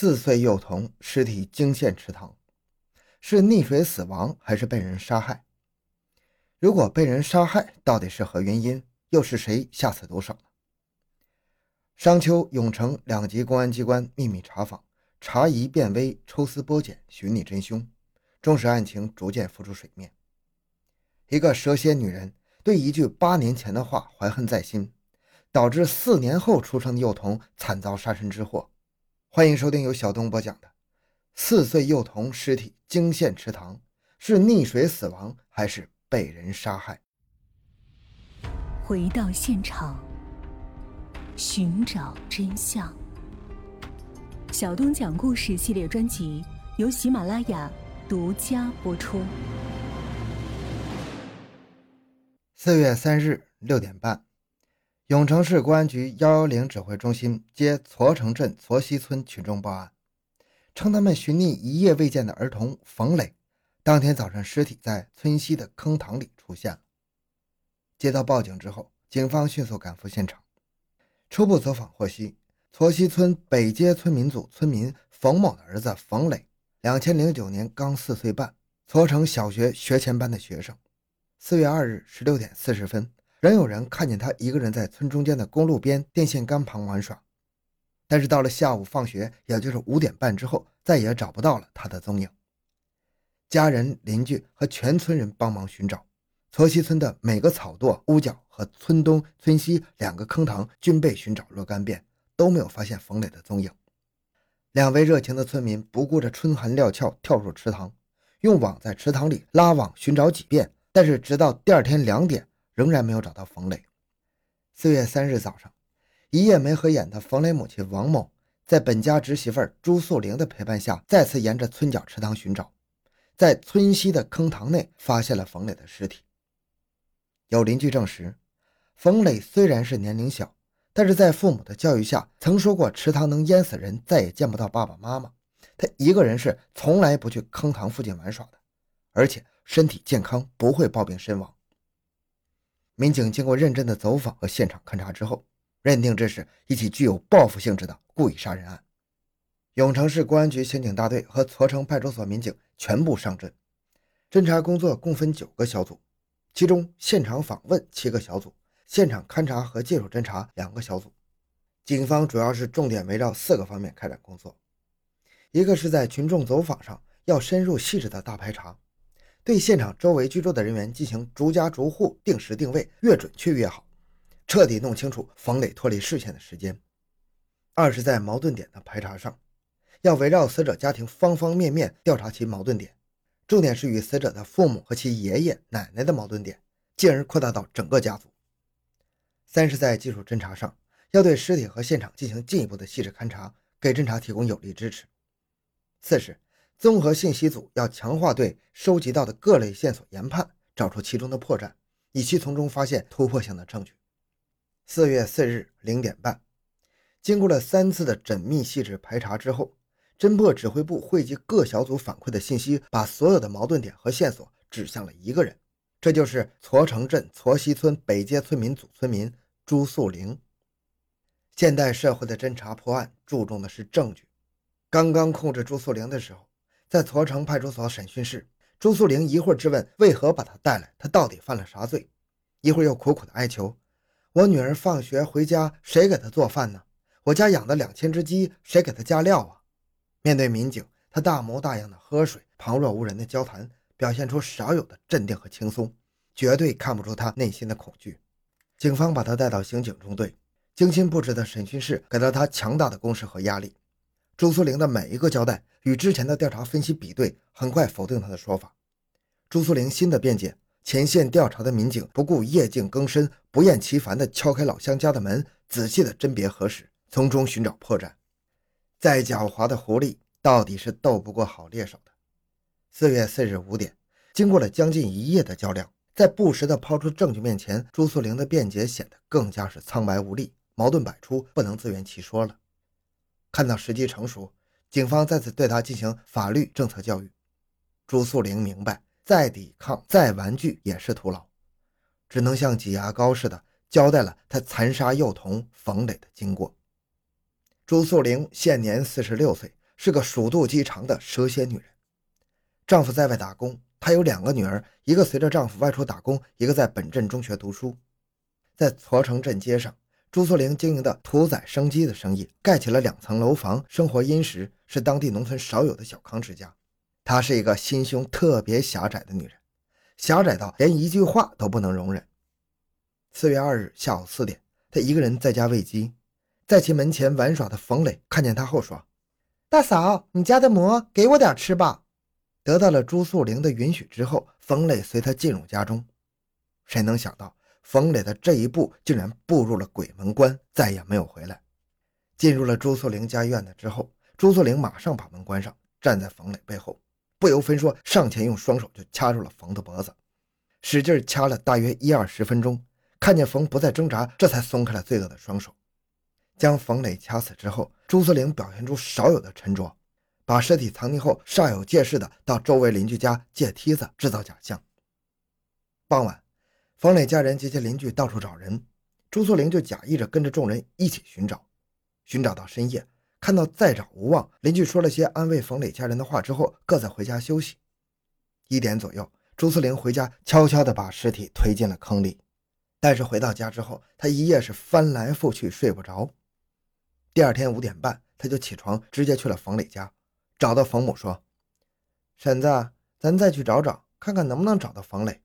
四岁幼童尸体惊现池塘，是溺水死亡还是被人杀害？如果被人杀害，到底是何原因？又是谁下此毒手呢？商丘、永城两级公安机关秘密查访，查疑变微，抽丝剥茧，寻觅真凶，终使案情逐渐浮出水面。一个蛇蝎女人对一句八年前的话怀恨在心，导致四年后出生的幼童惨遭杀身之祸。欢迎收听由小东播讲的《四岁幼童尸体惊现池塘》，是溺水死亡还是被人杀害？回到现场，寻找真相。小东讲故事系列专辑由喜马拉雅独家播出。四月三日六点半。永城市公安局幺幺零指挥中心接搓城镇搓溪村群众报案，称他们寻觅一夜未见的儿童冯磊，当天早上尸体在村西的坑塘里出现了。接到报警之后，警方迅速赶赴现场，初步走访获悉，搓溪村北街村民组村民冯某的儿子冯磊，两千零九年刚四岁半，搓城小学学前班的学生。四月二日十六点四十分。仍有人看见他一个人在村中间的公路边电线杆旁玩耍，但是到了下午放学，也就是五点半之后，再也找不到了他的踪影。家人、邻居和全村人帮忙寻找，搓溪村的每个草垛、屋角和村东、村西两个坑塘均被寻找若干遍，都没有发现冯磊的踪影。两位热情的村民不顾着春寒料峭，跳入池塘，用网在池塘里拉网寻找几遍，但是直到第二天两点。仍然没有找到冯磊。四月三日早上，一夜没合眼的冯磊母亲王某，在本家侄媳妇朱素玲的陪伴下，再次沿着村角池塘寻找，在村西的坑塘内发现了冯磊的尸体。有邻居证实，冯磊虽然是年龄小，但是在父母的教育下，曾说过池塘能淹死人，再也见不到爸爸妈妈。他一个人是从来不去坑塘附近玩耍的，而且身体健康，不会暴病身亡。民警经过认真的走访和现场勘查之后，认定这是一起具有报复性质的故意杀人案。永城市公安局刑警大队和搓城派出所民警全部上阵，侦查工作共分九个小组，其中现场访问七个小组，现场勘查和技术侦查两个小组。警方主要是重点围绕四个方面开展工作：一个是在群众走访上要深入细致的大排查。对现场周围居住的人员进行逐家逐户定时定位，越准确越好，彻底弄清楚冯磊脱离视线的时间。二是，在矛盾点的排查上，要围绕死者家庭方方面面调查其矛盾点，重点是与死者的父母和其爷爷奶奶的矛盾点，进而扩大到整个家族。三是，在技术侦查上，要对尸体和现场进行进一步的细致勘查，给侦查提供有力支持。四是。综合信息组要强化对收集到的各类线索研判，找出其中的破绽，以期从中发现突破性的证据。四月四日零点半，经过了三次的缜密细致排查之后，侦破指挥部汇集各小组反馈的信息，把所有的矛盾点和线索指向了一个人，这就是矬城镇矬溪村北街村民组村民朱素玲。现代社会的侦查破案注重的是证据，刚刚控制朱素玲的时候。在驼城派出所审讯室，朱素玲一会儿质问为何把他带来，他到底犯了啥罪，一会儿又苦苦的哀求：“我女儿放学回家，谁给她做饭呢？我家养的两千只鸡，谁给她加料啊？”面对民警，他大模大样的喝水，旁若无人的交谈，表现出少有的镇定和轻松，绝对看不出他内心的恐惧。警方把他带到刑警中队，精心布置的审讯室给了他强大的攻势和压力。朱素玲的每一个交代与之前的调查分析比对，很快否定他的说法。朱素玲新的辩解：前线调查的民警不顾夜静更深，不厌其烦地敲开老乡家的门，仔细地甄别核实，从中寻找破绽。再狡猾的狐狸，到底是斗不过好猎手的。四月四日五点，经过了将近一夜的较量，在不时地抛出证据面前，朱素玲的辩解显得更加是苍白无力，矛盾百出，不能自圆其说了。看到时机成熟，警方再次对他进行法律政策教育。朱素玲明白，再抵抗、再玩具也是徒劳，只能像挤牙膏似的交代了他残杀幼童冯磊的经过。朱素玲现年四十六岁，是个鼠肚鸡肠的蛇蝎女人。丈夫在外打工，她有两个女儿，一个随着丈夫外出打工，一个在本镇中学读书。在搓城镇街上，朱素玲经营的屠宰生鸡的生意，盖起了两层楼房，生活殷实，是当地农村少有的小康之家。她是一个心胸特别狭窄的女人，狭窄到连一句话都不能容忍。四月二日下午四点，她一个人在家喂鸡。在其门前玩耍的冯磊看见他后说：“大嫂，你家的馍给我点吃吧。”得到了朱素玲的允许之后，冯磊随她进入家中。谁能想到，冯磊的这一步竟然步入了鬼门关，再也没有回来。进入了朱素玲家院子之后，朱素玲马上把门关上，站在冯磊背后，不由分说上前用双手就掐住了冯的脖子，使劲掐了大约一二十分钟。看见冯不再挣扎，这才松开了罪恶的双手。将冯磊掐死之后，朱素玲表现出少有的沉着，把尸体藏匿后，煞有介事的到周围邻居家借梯子制造假象。傍晚，冯磊家人及其邻居到处找人，朱素玲就假意着跟着众人一起寻找。寻找到深夜，看到再找无望，邻居说了些安慰冯磊家人的话之后，各自回家休息。一点左右，朱素玲回家，悄悄地把尸体推进了坑里。但是回到家之后，他一夜是翻来覆去睡不着。第二天五点半，他就起床，直接去了冯磊家，找到冯母说：“婶子，咱再去找找，看看能不能找到冯磊。”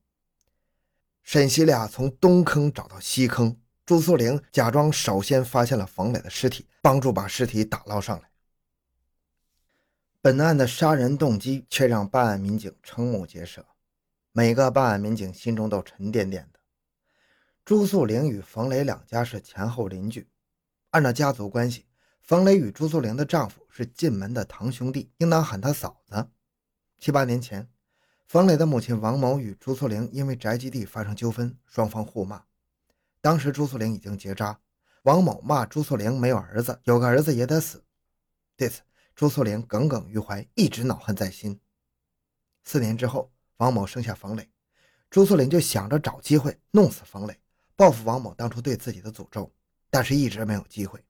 沈西俩从东坑找到西坑，朱素玲假装首先发现了冯磊的尸体，帮助把尸体打捞上来。本案的杀人动机却让办案民警瞠目结舌，每个办案民警心中都沉甸甸的。朱素玲与冯磊两家是前后邻居。按照家族关系，冯磊与朱素玲的丈夫是进门的堂兄弟，应当喊他嫂子。七八年前，冯磊的母亲王某与朱素玲因为宅基地发生纠纷，双方互骂。当时朱素玲已经结扎，王某骂朱素玲没有儿子，有个儿子也得死。对此，朱素玲耿耿于怀，一直恼恨在心。四年之后，王某生下冯磊，朱素玲就想着找机会弄死冯磊，报复王某当初对自己的诅咒。但是一直没有机会，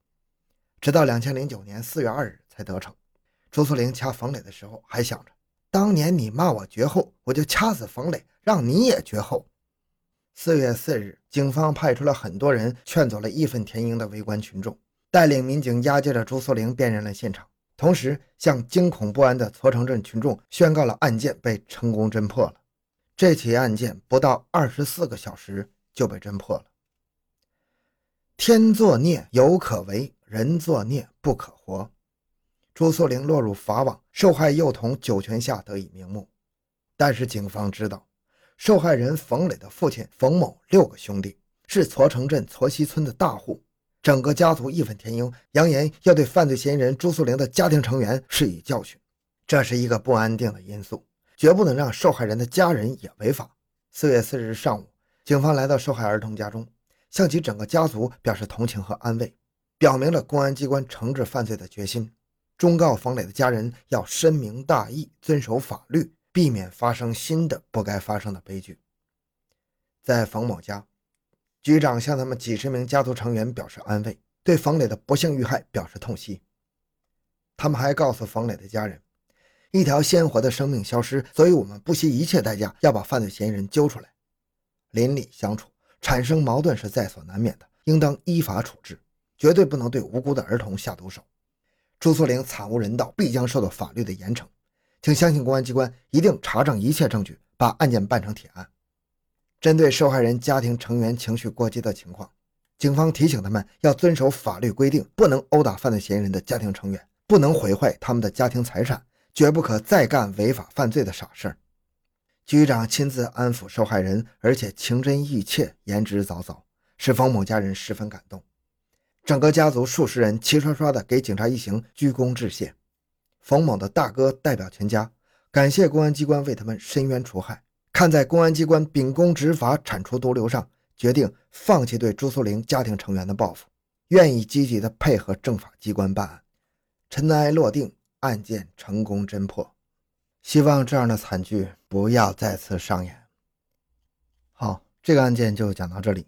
直到两千零九年四月二日才得逞。朱素玲掐冯磊的时候，还想着当年你骂我绝后，我就掐死冯磊，让你也绝后。四月四日，警方派出了很多人劝走了义愤填膺的围观群众，带领民警押解着朱素玲辨认了现场，同时向惊恐不安的搓城镇群众宣告了案件被成功侦破了。这起案件不到二十四个小时就被侦破了。天作孽犹可为，人作孽不可活。朱素玲落入法网，受害幼童九泉下得以瞑目。但是警方知道，受害人冯磊的父亲冯某六个兄弟是矬城镇矬溪村的大户，整个家族义愤填膺，扬言要对犯罪嫌疑人朱素玲的家庭成员施以教训。这是一个不安定的因素，绝不能让受害人的家人也违法。四月四日上午，警方来到受害儿童家中。向其整个家族表示同情和安慰，表明了公安机关惩治犯罪的决心，忠告冯磊的家人要深明大义，遵守法律，避免发生新的不该发生的悲剧。在冯某家，局长向他们几十名家族成员表示安慰，对冯磊的不幸遇害表示痛惜。他们还告诉冯磊的家人，一条鲜活的生命消失，所以我们不惜一切代价要把犯罪嫌疑人揪出来。邻里相处。产生矛盾是在所难免的，应当依法处置，绝对不能对无辜的儿童下毒手。朱素玲惨无人道，必将受到法律的严惩，请相信公安机关一定查证一切证据，把案件办成铁案。针对受害人家庭成员情绪过激的情况，警方提醒他们要遵守法律规定，不能殴打犯罪嫌疑人的家庭成员，不能毁坏他们的家庭财产，绝不可再干违法犯罪的傻事儿。局长亲自安抚受害人，而且情真意切、言之凿凿，使冯某家人十分感动。整个家族数十人齐刷刷地给警察一行鞠躬致谢。冯某的大哥代表全家感谢公安机关为他们伸冤除害，看在公安机关秉公执法、铲除毒瘤上，决定放弃对朱素玲家庭成员的报复，愿意积极地配合政法机关办案。尘埃落定，案件成功侦破。希望这样的惨剧不要再次上演。好，这个案件就讲到这里。